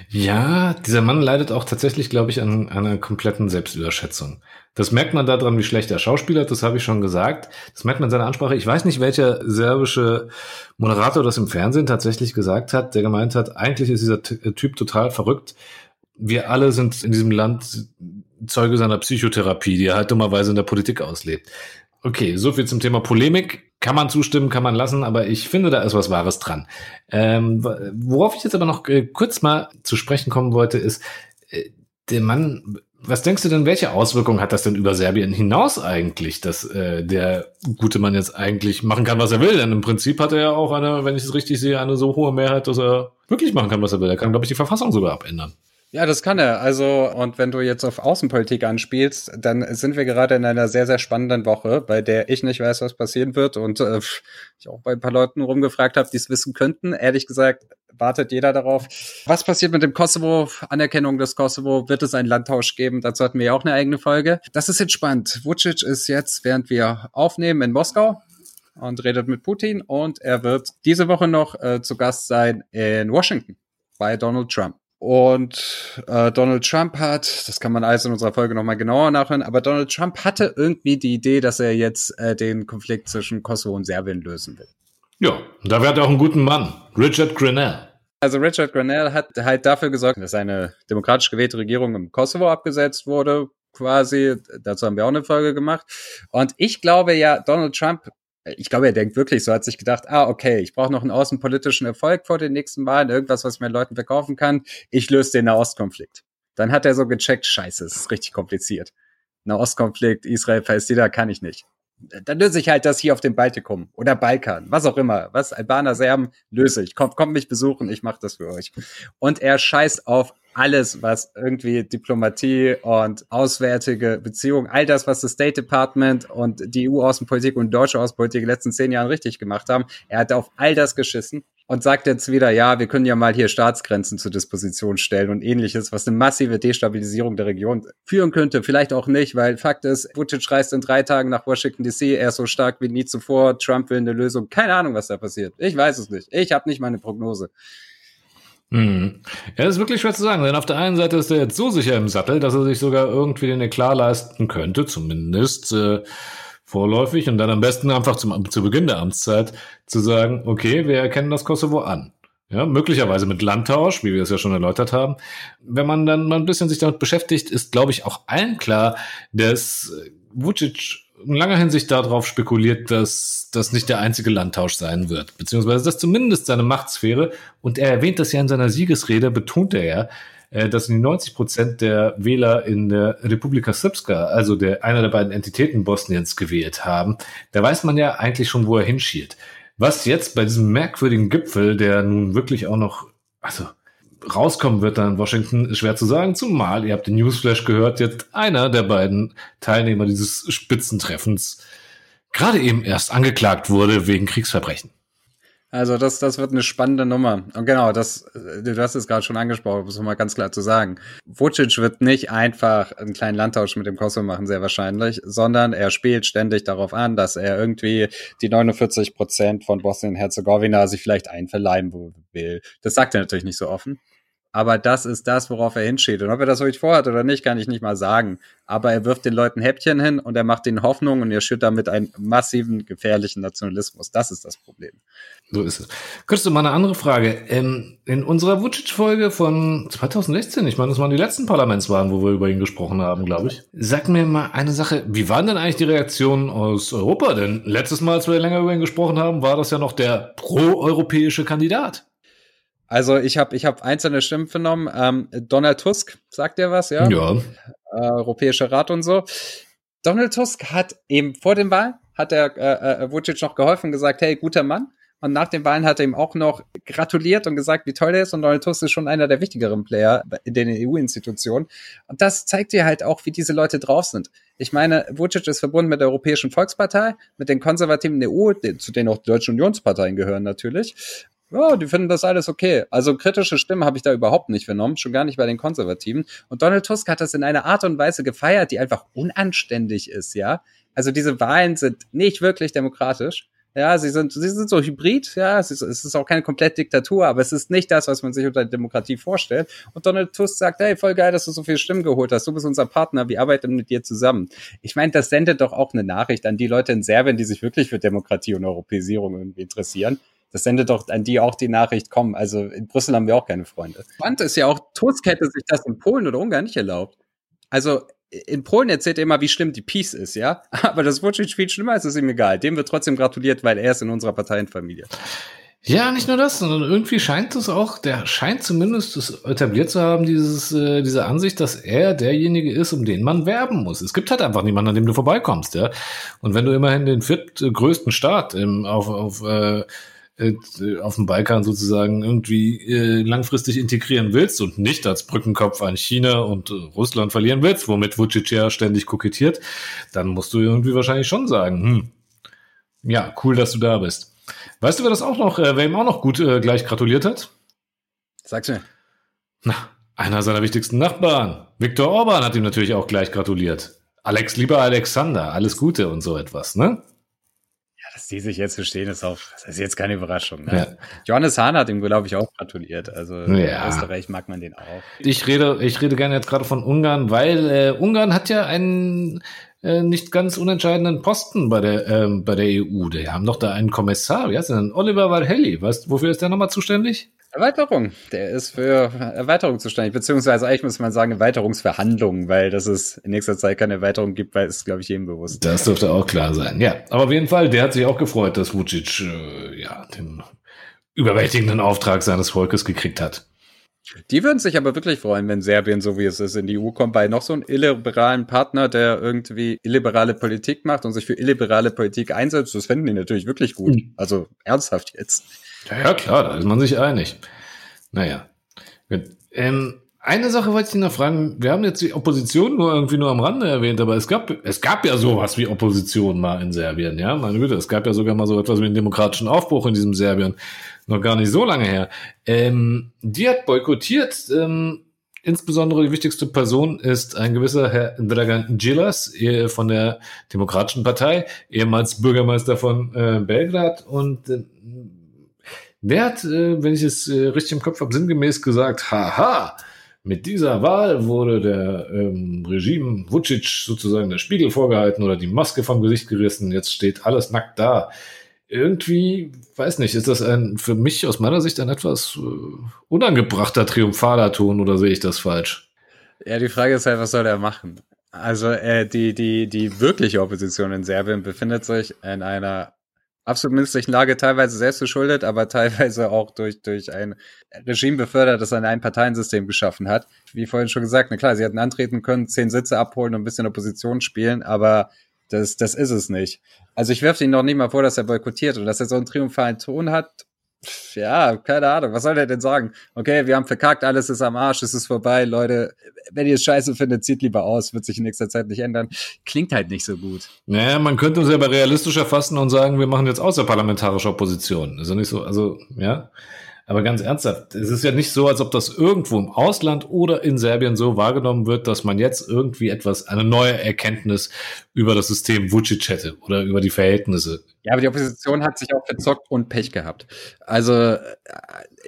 Ja, dieser Mann leidet auch tatsächlich, glaube ich, an, an einer kompletten Selbstüberschätzung. Das merkt man daran, wie schlecht er Schauspieler, das habe ich schon gesagt. Das merkt man in seiner Ansprache. Ich weiß nicht, welcher serbische Moderator das im Fernsehen tatsächlich gesagt hat, der gemeint hat, eigentlich ist dieser äh, Typ total verrückt. Wir alle sind in diesem Land Zeuge seiner Psychotherapie, die er halt dummerweise in der Politik auslebt. Okay, so viel zum Thema Polemik. Kann man zustimmen, kann man lassen, aber ich finde, da ist was Wahres dran. Ähm, worauf ich jetzt aber noch äh, kurz mal zu sprechen kommen wollte, ist, äh, der Mann, was denkst du denn, welche Auswirkungen hat das denn über Serbien hinaus eigentlich, dass äh, der gute Mann jetzt eigentlich machen kann, was er will? Denn im Prinzip hat er ja auch eine, wenn ich es richtig sehe, eine so hohe Mehrheit, dass er wirklich machen kann, was er will. Er kann, glaube ich, die Verfassung sogar abändern. Ja, das kann er. Also, und wenn du jetzt auf Außenpolitik anspielst, dann sind wir gerade in einer sehr, sehr spannenden Woche, bei der ich nicht weiß, was passieren wird und äh, ich auch bei ein paar Leuten rumgefragt habe, die es wissen könnten. Ehrlich gesagt, wartet jeder darauf. Was passiert mit dem Kosovo? Anerkennung des Kosovo? Wird es einen Landtausch geben? Dazu hatten wir ja auch eine eigene Folge. Das ist jetzt spannend. Vucic ist jetzt, während wir aufnehmen, in Moskau und redet mit Putin und er wird diese Woche noch äh, zu Gast sein in Washington bei Donald Trump. Und äh, Donald Trump hat, das kann man alles in unserer Folge nochmal genauer nachhören, aber Donald Trump hatte irgendwie die Idee, dass er jetzt äh, den Konflikt zwischen Kosovo und Serbien lösen will. Ja, da wäre er auch einen guten Mann. Richard Grenell. Also Richard Grenell hat halt dafür gesorgt, dass eine demokratisch gewählte Regierung im Kosovo abgesetzt wurde, quasi. Dazu haben wir auch eine Folge gemacht. Und ich glaube ja, Donald Trump ich glaube, er denkt wirklich so, hat sich gedacht, ah, okay, ich brauche noch einen außenpolitischen Erfolg vor den nächsten Wahlen, irgendwas, was ich meinen Leuten verkaufen kann. Ich löse den Nahostkonflikt. Dann hat er so gecheckt, scheiße, es ist richtig kompliziert. Nahostkonflikt, Israel, Palästina kann ich nicht. Dann löse ich halt das hier auf dem Baltikum oder Balkan, was auch immer. Was, Albaner, Serben, löse ich. Kommt, kommt mich besuchen, ich mache das für euch. Und er scheißt auf alles, was irgendwie Diplomatie und auswärtige Beziehungen, all das, was das State Department und die EU-Außenpolitik und deutsche Außenpolitik in den letzten zehn Jahren richtig gemacht haben. Er hat auf all das geschissen und sagt jetzt wieder, ja, wir können ja mal hier Staatsgrenzen zur Disposition stellen und ähnliches, was eine massive Destabilisierung der Region führen könnte. Vielleicht auch nicht, weil Fakt ist, Vucic reist in drei Tagen nach Washington DC, er ist so stark wie nie zuvor, Trump will eine Lösung. Keine Ahnung, was da passiert. Ich weiß es nicht. Ich habe nicht meine Prognose. Mhm. Ja, das ist wirklich schwer zu sagen, denn auf der einen Seite ist er jetzt so sicher im Sattel, dass er sich sogar irgendwie den Eklat leisten könnte, zumindest äh, vorläufig, und dann am besten einfach zum, zu Beginn der Amtszeit zu sagen, okay, wir erkennen das Kosovo an. Ja, möglicherweise mit Landtausch, wie wir es ja schon erläutert haben. Wenn man dann mal ein bisschen sich damit beschäftigt, ist, glaube ich, auch allen klar, dass Vucic in langer Hinsicht darauf spekuliert, dass das nicht der einzige Landtausch sein wird, beziehungsweise dass zumindest seine Machtsphäre, und er erwähnt das ja in seiner Siegesrede, betont er ja, äh, dass die 90 Prozent der Wähler in der Republika Srpska, also der, einer der beiden Entitäten Bosniens, gewählt haben. Da weiß man ja eigentlich schon, wo er hinschielt. Was jetzt bei diesem merkwürdigen Gipfel, der nun wirklich auch noch, also rauskommen wird dann in Washington, ist schwer zu sagen, zumal, ihr habt den Newsflash gehört, jetzt einer der beiden Teilnehmer dieses Spitzentreffens gerade eben erst angeklagt wurde wegen Kriegsverbrechen. Also das, das wird eine spannende Nummer. Und genau, das, du hast es gerade schon angesprochen, muss man mal ganz klar zu sagen. Vucic wird nicht einfach einen kleinen Landtausch mit dem Kosovo machen, sehr wahrscheinlich, sondern er spielt ständig darauf an, dass er irgendwie die 49 Prozent von Bosnien-Herzegowina sich vielleicht einverleiben will. Das sagt er natürlich nicht so offen. Aber das ist das, worauf er hinsteht. Und ob er das wirklich vorhat oder nicht, kann ich nicht mal sagen. Aber er wirft den Leuten Häppchen hin und er macht ihnen Hoffnung und er schürt damit einen massiven, gefährlichen Nationalismus. Das ist das Problem. So ist es. Könntest du mal eine andere Frage? Ähm, in unserer Vucic-Folge von 2016, ich meine, das waren die letzten Parlamentswahlen, wo wir über ihn gesprochen haben, glaube ich. Sag mir mal eine Sache. Wie waren denn eigentlich die Reaktionen aus Europa? Denn letztes Mal, als wir länger über ihn gesprochen haben, war das ja noch der pro-europäische Kandidat. Also ich habe ich hab einzelne Stimmen vernommen. Ähm, Donald Tusk, sagt er was, ja? Ja. Äh, Europäischer Rat und so. Donald Tusk hat eben vor dem Wahl, hat er äh, äh, Vucic noch geholfen gesagt, hey, guter Mann. Und nach den Wahlen hat er ihm auch noch gratuliert und gesagt, wie toll er ist. Und Donald Tusk ist schon einer der wichtigeren Player in den EU-Institutionen. Und das zeigt dir halt auch, wie diese Leute drauf sind. Ich meine, Vucic ist verbunden mit der Europäischen Volkspartei, mit den Konservativen EU, zu denen auch die Deutschen Unionsparteien gehören natürlich. Ja, die finden das alles okay. Also kritische Stimmen habe ich da überhaupt nicht vernommen, schon gar nicht bei den Konservativen. Und Donald Tusk hat das in einer Art und Weise gefeiert, die einfach unanständig ist, ja. Also diese Wahlen sind nicht wirklich demokratisch. Ja, sie sind, sie sind so hybrid, ja, es ist, es ist auch keine komplett Diktatur, aber es ist nicht das, was man sich unter Demokratie vorstellt. Und Donald Tusk sagt, hey, voll geil, dass du so viele Stimmen geholt hast, du bist unser Partner, wir arbeiten mit dir zusammen. Ich meine, das sendet doch auch eine Nachricht an die Leute in Serbien, die sich wirklich für Demokratie und Europäisierung irgendwie interessieren. Das sendet doch an die auch die Nachricht, komm, also in Brüssel haben wir auch keine Freunde. Spannend ist ja auch, Tusk hätte sich das in Polen oder Ungarn nicht erlaubt. Also in Polen erzählt er immer, wie schlimm die Peace ist, ja. Aber das Vucic viel schlimmer ist, ist ihm egal. Dem wird trotzdem gratuliert, weil er ist in unserer Parteienfamilie. Ja, nicht nur das, sondern irgendwie scheint es auch, der scheint zumindest es etabliert zu haben, dieses, äh, diese Ansicht, dass er derjenige ist, um den man werben muss. Es gibt halt einfach niemanden, an dem du vorbeikommst, ja. Und wenn du immerhin den viertgrößten Staat im, auf, auf äh, äh, auf dem Balkan sozusagen irgendwie äh, langfristig integrieren willst und nicht als Brückenkopf an China und äh, Russland verlieren willst, womit Vucic ja ständig kokettiert, dann musst du irgendwie wahrscheinlich schon sagen, hm, ja, cool, dass du da bist. Weißt du, wer das auch noch, äh, wer ihm auch noch gut äh, gleich gratuliert hat? Sag's mir. Na, einer seiner wichtigsten Nachbarn. Viktor Orban hat ihm natürlich auch gleich gratuliert. Alex, lieber Alexander, alles Gute und so etwas, ne? Dass die sich jetzt verstehen, ist auch, das ist jetzt keine Überraschung. Ne? Ja. Johannes Hahn hat ihm, glaube ich, auch gratuliert. Also in Ja. Österreich mag man den auch. Ich rede, ich rede gerne jetzt gerade von Ungarn, weil äh, Ungarn hat ja einen äh, nicht ganz unentscheidenden Posten bei der ähm, bei der EU. Die haben doch da einen Kommissar, wie heißt denn? Oliver Valhelli. Weißt wofür ist der nochmal zuständig? Erweiterung. Der ist für Erweiterung zuständig, beziehungsweise eigentlich muss man sagen Erweiterungsverhandlungen, weil das es in nächster Zeit keine Erweiterung gibt, weil es, glaube ich, jedem bewusst. Das dürfte auch klar sein. Ja, aber auf jeden Fall, der hat sich auch gefreut, dass Vucic äh, ja den überwältigenden Auftrag seines Volkes gekriegt hat. Die würden sich aber wirklich freuen, wenn Serbien, so wie es ist, in die EU kommt, bei noch so einem illiberalen Partner, der irgendwie illiberale Politik macht und sich für illiberale Politik einsetzt. Das fänden die natürlich wirklich gut. Also ernsthaft jetzt. Ja, klar, da ist man sich einig. Naja. Gut. Ähm, eine Sache wollte ich dich noch fragen. Wir haben jetzt die Opposition nur irgendwie nur am Rande erwähnt, aber es gab, es gab ja sowas wie Opposition mal in Serbien, ja? Meine Güte, es gab ja sogar mal so etwas wie einen demokratischen Aufbruch in diesem Serbien. Noch gar nicht so lange her. Ähm, die hat boykottiert, ähm, Insbesondere die wichtigste Person ist ein gewisser Herr Dragan Djilas eh, von der Demokratischen Partei, ehemals Bürgermeister von äh, Belgrad und äh, der hat, äh, wenn ich es äh, richtig im Kopf habe, sinngemäß gesagt, haha, mit dieser Wahl wurde der ähm, Regime Vucic sozusagen der Spiegel vorgehalten oder die Maske vom Gesicht gerissen, jetzt steht alles nackt da. Irgendwie, weiß nicht, ist das ein für mich aus meiner Sicht ein etwas äh, unangebrachter triumphaler Ton oder sehe ich das falsch? Ja, die Frage ist halt, was soll er machen? Also äh, die, die, die wirkliche Opposition in Serbien befindet sich in einer absolut misslichen Lage, teilweise selbst geschuldet, aber teilweise auch durch, durch ein Regime befördert, das ein Einparteiensystem geschaffen hat. Wie vorhin schon gesagt, na klar, sie hätten antreten können, zehn Sitze abholen und ein bisschen Opposition spielen, aber das, das ist es nicht. Also ich werfe ihn noch nicht mal vor, dass er boykottiert und dass er so einen triumphalen Ton hat. Ja, keine Ahnung. Was soll der denn sagen? Okay, wir haben verkackt, alles ist am Arsch, es ist vorbei, Leute. Wenn ihr es scheiße findet, zieht lieber aus, wird sich in nächster Zeit nicht ändern. Klingt halt nicht so gut. Naja, man könnte es aber realistischer fassen und sagen, wir machen jetzt außerparlamentarische Opposition. Ist ja nicht so, also, ja. Aber ganz ernsthaft, es ist ja nicht so, als ob das irgendwo im Ausland oder in Serbien so wahrgenommen wird, dass man jetzt irgendwie etwas, eine neue Erkenntnis über das System Vucic hätte oder über die Verhältnisse. Ja, aber die Opposition hat sich auch verzockt und Pech gehabt. Also äh,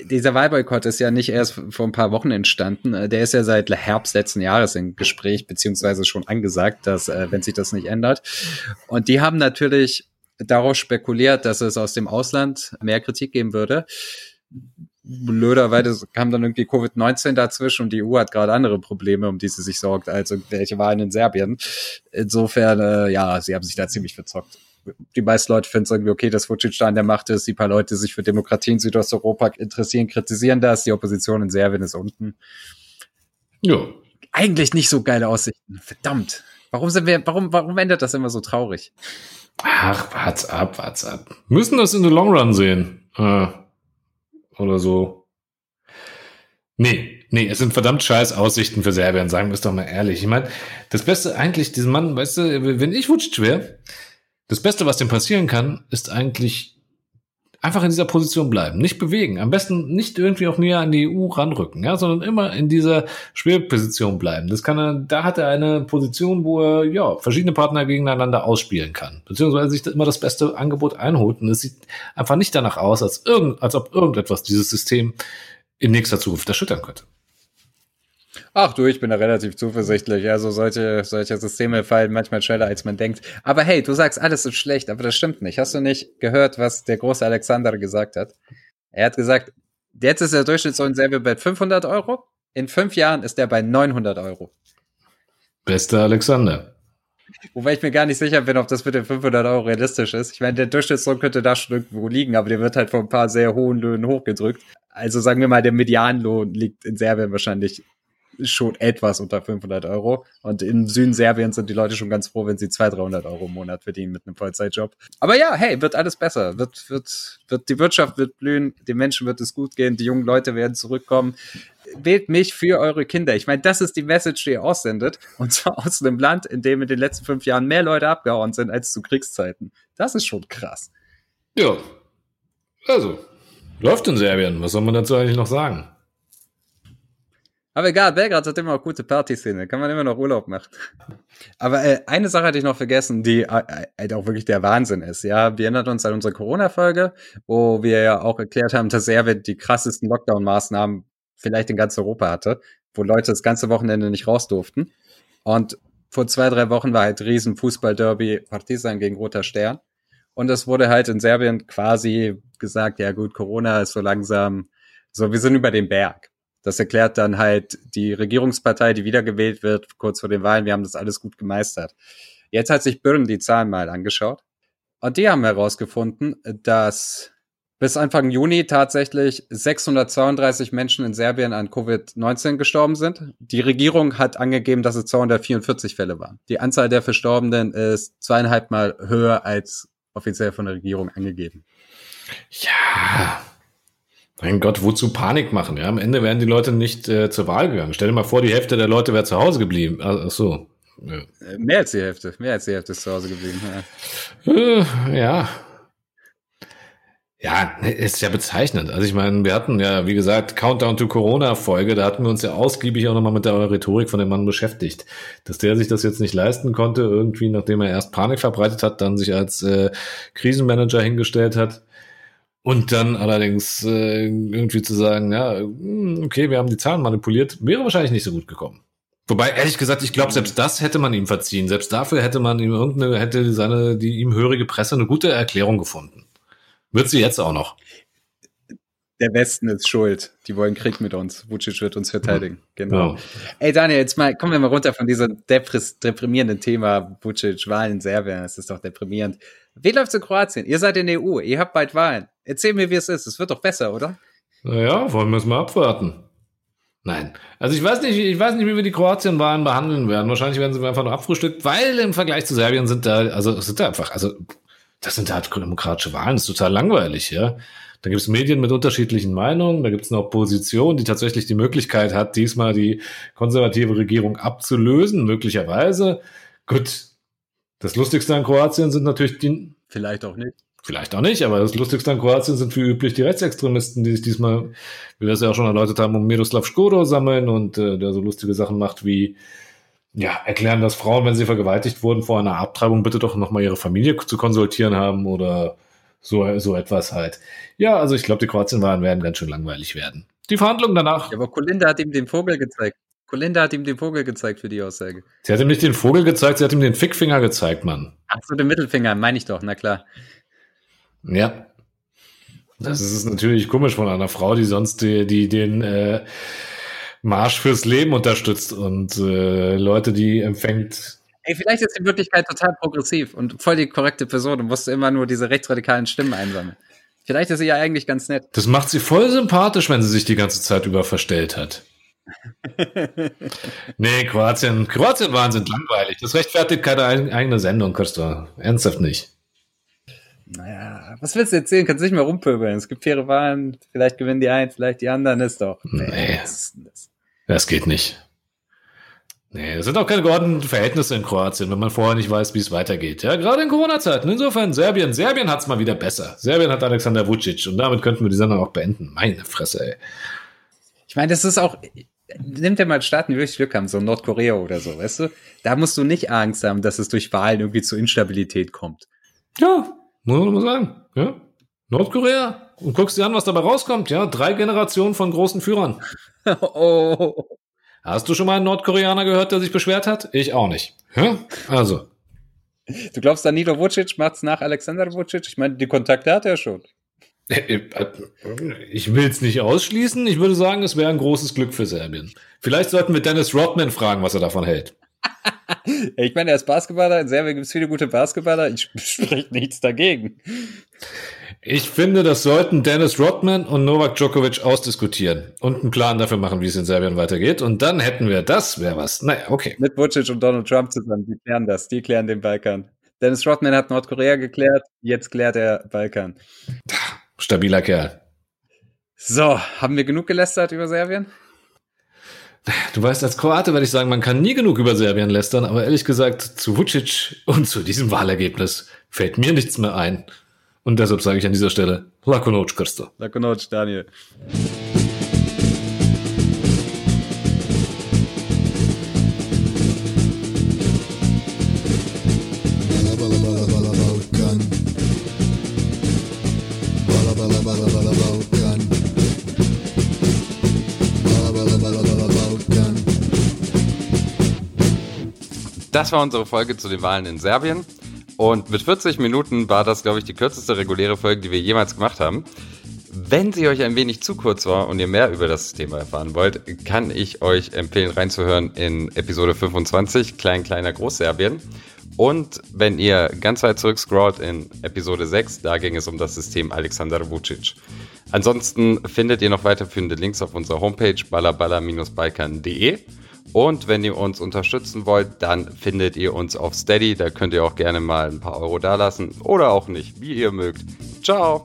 dieser Wahlboykott ist ja nicht erst vor ein paar Wochen entstanden. Äh, Der ist ja seit Herbst letzten Jahres im Gespräch, beziehungsweise schon angesagt, dass, äh, wenn sich das nicht ändert. Und die haben natürlich darauf spekuliert, dass es aus dem Ausland mehr Kritik geben würde. Blöderweise kam dann irgendwie Covid-19 dazwischen und die EU hat gerade andere Probleme, um die sie sich sorgt, als irgendwelche Wahlen in Serbien. Insofern, äh, ja, sie haben sich da ziemlich verzockt. Die meisten Leute finden es irgendwie okay, dass Vucic da an der Macht ist. Die paar Leute, die sich für Demokratie in Südosteuropa interessieren, kritisieren das. Die Opposition in Serbien ist unten. Ja, Eigentlich nicht so geile Aussichten. Verdammt. Warum sind wir, warum, warum endet das immer so traurig? Ach, wart's ab, wart's ab. Müssen das in the long run sehen. Äh, oder so. Nee, nee, es sind verdammt scheiß Aussichten für Serbien, sagen wir es doch mal ehrlich. Ich meine, das Beste eigentlich, diesen Mann, weißt du, wenn ich Vucic wäre, das Beste, was dem passieren kann, ist eigentlich einfach in dieser Position bleiben, nicht bewegen. Am besten nicht irgendwie auch näher an die EU ranrücken, ja, sondern immer in dieser Schwerposition bleiben. Das kann er, da hat er eine Position, wo er ja verschiedene Partner gegeneinander ausspielen kann, beziehungsweise sich immer das beste Angebot einholt. Und es sieht einfach nicht danach aus, als, irgend, als ob irgendetwas dieses System in nächster Zukunft erschüttern könnte. Ach du, ich bin da relativ zuversichtlich. Also solche, solche Systeme fallen manchmal schneller, als man denkt. Aber hey, du sagst, alles ist schlecht, aber das stimmt nicht. Hast du nicht gehört, was der große Alexander gesagt hat? Er hat gesagt, jetzt ist der Durchschnittslohn in Serbien bei 500 Euro. In fünf Jahren ist er bei 900 Euro. Bester Alexander. Wobei ich mir gar nicht sicher bin, ob das mit den 500 Euro realistisch ist. Ich meine, der Durchschnittslohn könnte da schon irgendwo liegen, aber der wird halt von ein paar sehr hohen Löhnen hochgedrückt. Also sagen wir mal, der Medianlohn liegt in Serbien wahrscheinlich schon etwas unter 500 Euro. Und im Süden Serbiens sind die Leute schon ganz froh, wenn sie 200, 300 Euro im Monat verdienen mit einem Vollzeitjob. Aber ja, hey, wird alles besser. Wird, wird, wird, die Wirtschaft wird blühen, den Menschen wird es gut gehen, die jungen Leute werden zurückkommen. Wählt mich für eure Kinder. Ich meine, das ist die Message, die ihr aussendet. Und zwar aus einem Land, in dem in den letzten fünf Jahren mehr Leute abgehauen sind als zu Kriegszeiten. Das ist schon krass. Ja. Also, läuft in Serbien. Was soll man dazu eigentlich noch sagen? Aber egal, Belgrad hat immer auch gute Partyszene, kann man immer noch Urlaub machen. Aber äh, eine Sache hatte ich noch vergessen, die äh, halt auch wirklich der Wahnsinn ist. Ja, wir erinnern uns an unsere Corona-Folge, wo wir ja auch erklärt haben, dass Serbien die krassesten Lockdown-Maßnahmen vielleicht in ganz Europa hatte, wo Leute das ganze Wochenende nicht raus durften. Und vor zwei, drei Wochen war halt riesen Fußball-Derby Partizan gegen Roter Stern. Und es wurde halt in Serbien quasi gesagt, ja gut, Corona ist so langsam, so wir sind über den Berg. Das erklärt dann halt die Regierungspartei, die wiedergewählt wird, kurz vor den Wahlen. Wir haben das alles gut gemeistert. Jetzt hat sich Byrne die Zahlen mal angeschaut. Und die haben herausgefunden, dass bis Anfang Juni tatsächlich 632 Menschen in Serbien an Covid-19 gestorben sind. Die Regierung hat angegeben, dass es 244 Fälle waren. Die Anzahl der Verstorbenen ist zweieinhalb Mal höher als offiziell von der Regierung angegeben. Ja. Mein Gott, wozu Panik machen? Ja, am Ende wären die Leute nicht äh, zur Wahl gegangen. Stell dir mal vor, die Hälfte der Leute wäre zu Hause geblieben. Ach so. Ja. Äh, Mehr als die Hälfte. Mehr als die Hälfte ist zu Hause geblieben. Ja. Äh, ja. Ja, ist ja bezeichnend. Also ich meine, wir hatten ja, wie gesagt, Countdown to Corona-Folge, da hatten wir uns ja ausgiebig auch nochmal mit der Rhetorik von dem Mann beschäftigt. Dass der sich das jetzt nicht leisten konnte, irgendwie, nachdem er erst Panik verbreitet hat, dann sich als äh, Krisenmanager hingestellt hat. Und dann allerdings äh, irgendwie zu sagen, ja, okay, wir haben die Zahlen manipuliert, wäre wahrscheinlich nicht so gut gekommen. Wobei, ehrlich gesagt, ich glaube, selbst das hätte man ihm verziehen. Selbst dafür hätte man ihm irgendeine, hätte seine, die ihm hörige Presse eine gute Erklärung gefunden. Wird sie jetzt auch noch. Der Westen ist schuld. Die wollen Krieg mit uns. Vucic wird uns verteidigen. Genau. Ja. Ey, Daniel, jetzt mal, kommen wir mal runter von diesem deprimierenden Thema Vucic, Wahlen in Serbien. Das ist doch deprimierend. Wie läuft's in Kroatien? Ihr seid in der EU. Ihr habt bald Wahlen. Erzähl mir, wie es ist. Es wird doch besser, oder? Naja, wollen wir es mal abwarten. Nein. Also ich weiß nicht, ich weiß nicht, wie wir die Kroatien-Wahlen behandeln werden. Wahrscheinlich werden sie einfach nur abfrühstückt, weil im Vergleich zu Serbien sind da, also sind da einfach, also das sind halt demokratische Wahlen, das ist total langweilig, ja. Da gibt es Medien mit unterschiedlichen Meinungen, da gibt es eine Opposition, die tatsächlich die Möglichkeit hat, diesmal die konservative Regierung abzulösen, möglicherweise. Gut, das Lustigste an Kroatien sind natürlich die, Vielleicht auch nicht. Vielleicht auch nicht, aber das Lustigste an Kroatien sind wie üblich die Rechtsextremisten, die sich diesmal, wie wir es ja auch schon erläutert haben, um Miroslav Skoro sammeln und äh, der so lustige Sachen macht wie ja, erklären, dass Frauen, wenn sie vergewaltigt wurden vor einer Abtreibung, bitte doch nochmal ihre Familie zu konsultieren haben oder so, so etwas halt. Ja, also ich glaube, die Kroatienwahlen werden ganz schön langweilig werden. Die Verhandlungen danach. Ja, aber Kolinda hat ihm den Vogel gezeigt. Kolinda hat ihm den Vogel gezeigt für die Aussage. Sie hat ihm nicht den Vogel gezeigt, sie hat ihm den Fickfinger gezeigt, Mann. Ach so, den Mittelfinger, meine ich doch, na klar. Ja. Das ist natürlich komisch von einer Frau, die sonst die, die den äh, Marsch fürs Leben unterstützt und äh, Leute, die empfängt. Ey, vielleicht ist die in Wirklichkeit total progressiv und voll die korrekte Person und musste immer nur diese rechtsradikalen Stimmen einsammeln. Vielleicht ist sie ja eigentlich ganz nett. Das macht sie voll sympathisch, wenn sie sich die ganze Zeit über verstellt hat. Nee, Kroatien, Kroatien Wahnsinn langweilig. Das rechtfertigt keine eigene Sendung, Costa. Ernsthaft nicht. Naja, was willst du erzählen? Kannst nicht mehr rumpöbeln. Es gibt faire Wahlen, vielleicht gewinnen die einen, vielleicht die anderen, ist doch. Nee, das, das? das geht nicht. Nee, es sind auch keine geordneten Verhältnisse in Kroatien, wenn man vorher nicht weiß, wie es weitergeht. Ja, gerade in Corona-Zeiten. Insofern Serbien. Serbien hat es mal wieder besser. Serbien hat Alexander Vucic und damit könnten wir die Sendung auch beenden. Meine Fresse, ey. Ich meine, das ist auch, nimmt ja mal Staaten, die wirklich Glück haben, so Nordkorea oder so, weißt du? Da musst du nicht Angst haben, dass es durch Wahlen irgendwie zu Instabilität kommt. Ja, muss man mal sagen. Ja. Nordkorea. Und guckst dir an, was dabei rauskommt. Ja, drei Generationen von großen Führern. oh. Hast du schon mal einen Nordkoreaner gehört, der sich beschwert hat? Ich auch nicht. Ja? Also. Du glaubst, Danilo Vucic macht's nach Alexander Vucic? Ich meine, die Kontakte hat er schon. Ich will es nicht ausschließen. Ich würde sagen, es wäre ein großes Glück für Serbien. Vielleicht sollten wir Dennis Rodman fragen, was er davon hält. ich meine, er ist Basketballer. In Serbien gibt es viele gute Basketballer. Ich spreche nichts dagegen. Ich finde, das sollten Dennis Rodman und Novak Djokovic ausdiskutieren und einen Plan dafür machen, wie es in Serbien weitergeht. Und dann hätten wir das, wäre was. Naja, okay. Mit Vucic und Donald Trump zusammen, die klären das. Die klären den Balkan. Dennis Rodman hat Nordkorea geklärt, jetzt klärt er Balkan. Stabiler Kerl. So, haben wir genug gelästert über Serbien? Du weißt, als Kroate werde ich sagen, man kann nie genug über Serbien lästern, aber ehrlich gesagt, zu Vucic und zu diesem Wahlergebnis fällt mir nichts mehr ein. Und deshalb sage ich an dieser Stelle, Lakonoc, Christo. Lakonoc, Daniel. Das war unsere Folge zu den Wahlen in Serbien. Und mit 40 Minuten war das, glaube ich, die kürzeste reguläre Folge, die wir jemals gemacht haben. Wenn sie euch ein wenig zu kurz war und ihr mehr über das Thema erfahren wollt, kann ich euch empfehlen, reinzuhören in Episode 25, Klein, Kleiner, Großserbien. Und wenn ihr ganz weit zurück scrollt in Episode 6, da ging es um das System Alexander Vucic. Ansonsten findet ihr noch weiterführende Links auf unserer Homepage balabala-balkan.de. Und wenn ihr uns unterstützen wollt, dann findet ihr uns auf Steady. Da könnt ihr auch gerne mal ein paar Euro dalassen oder auch nicht, wie ihr mögt. Ciao!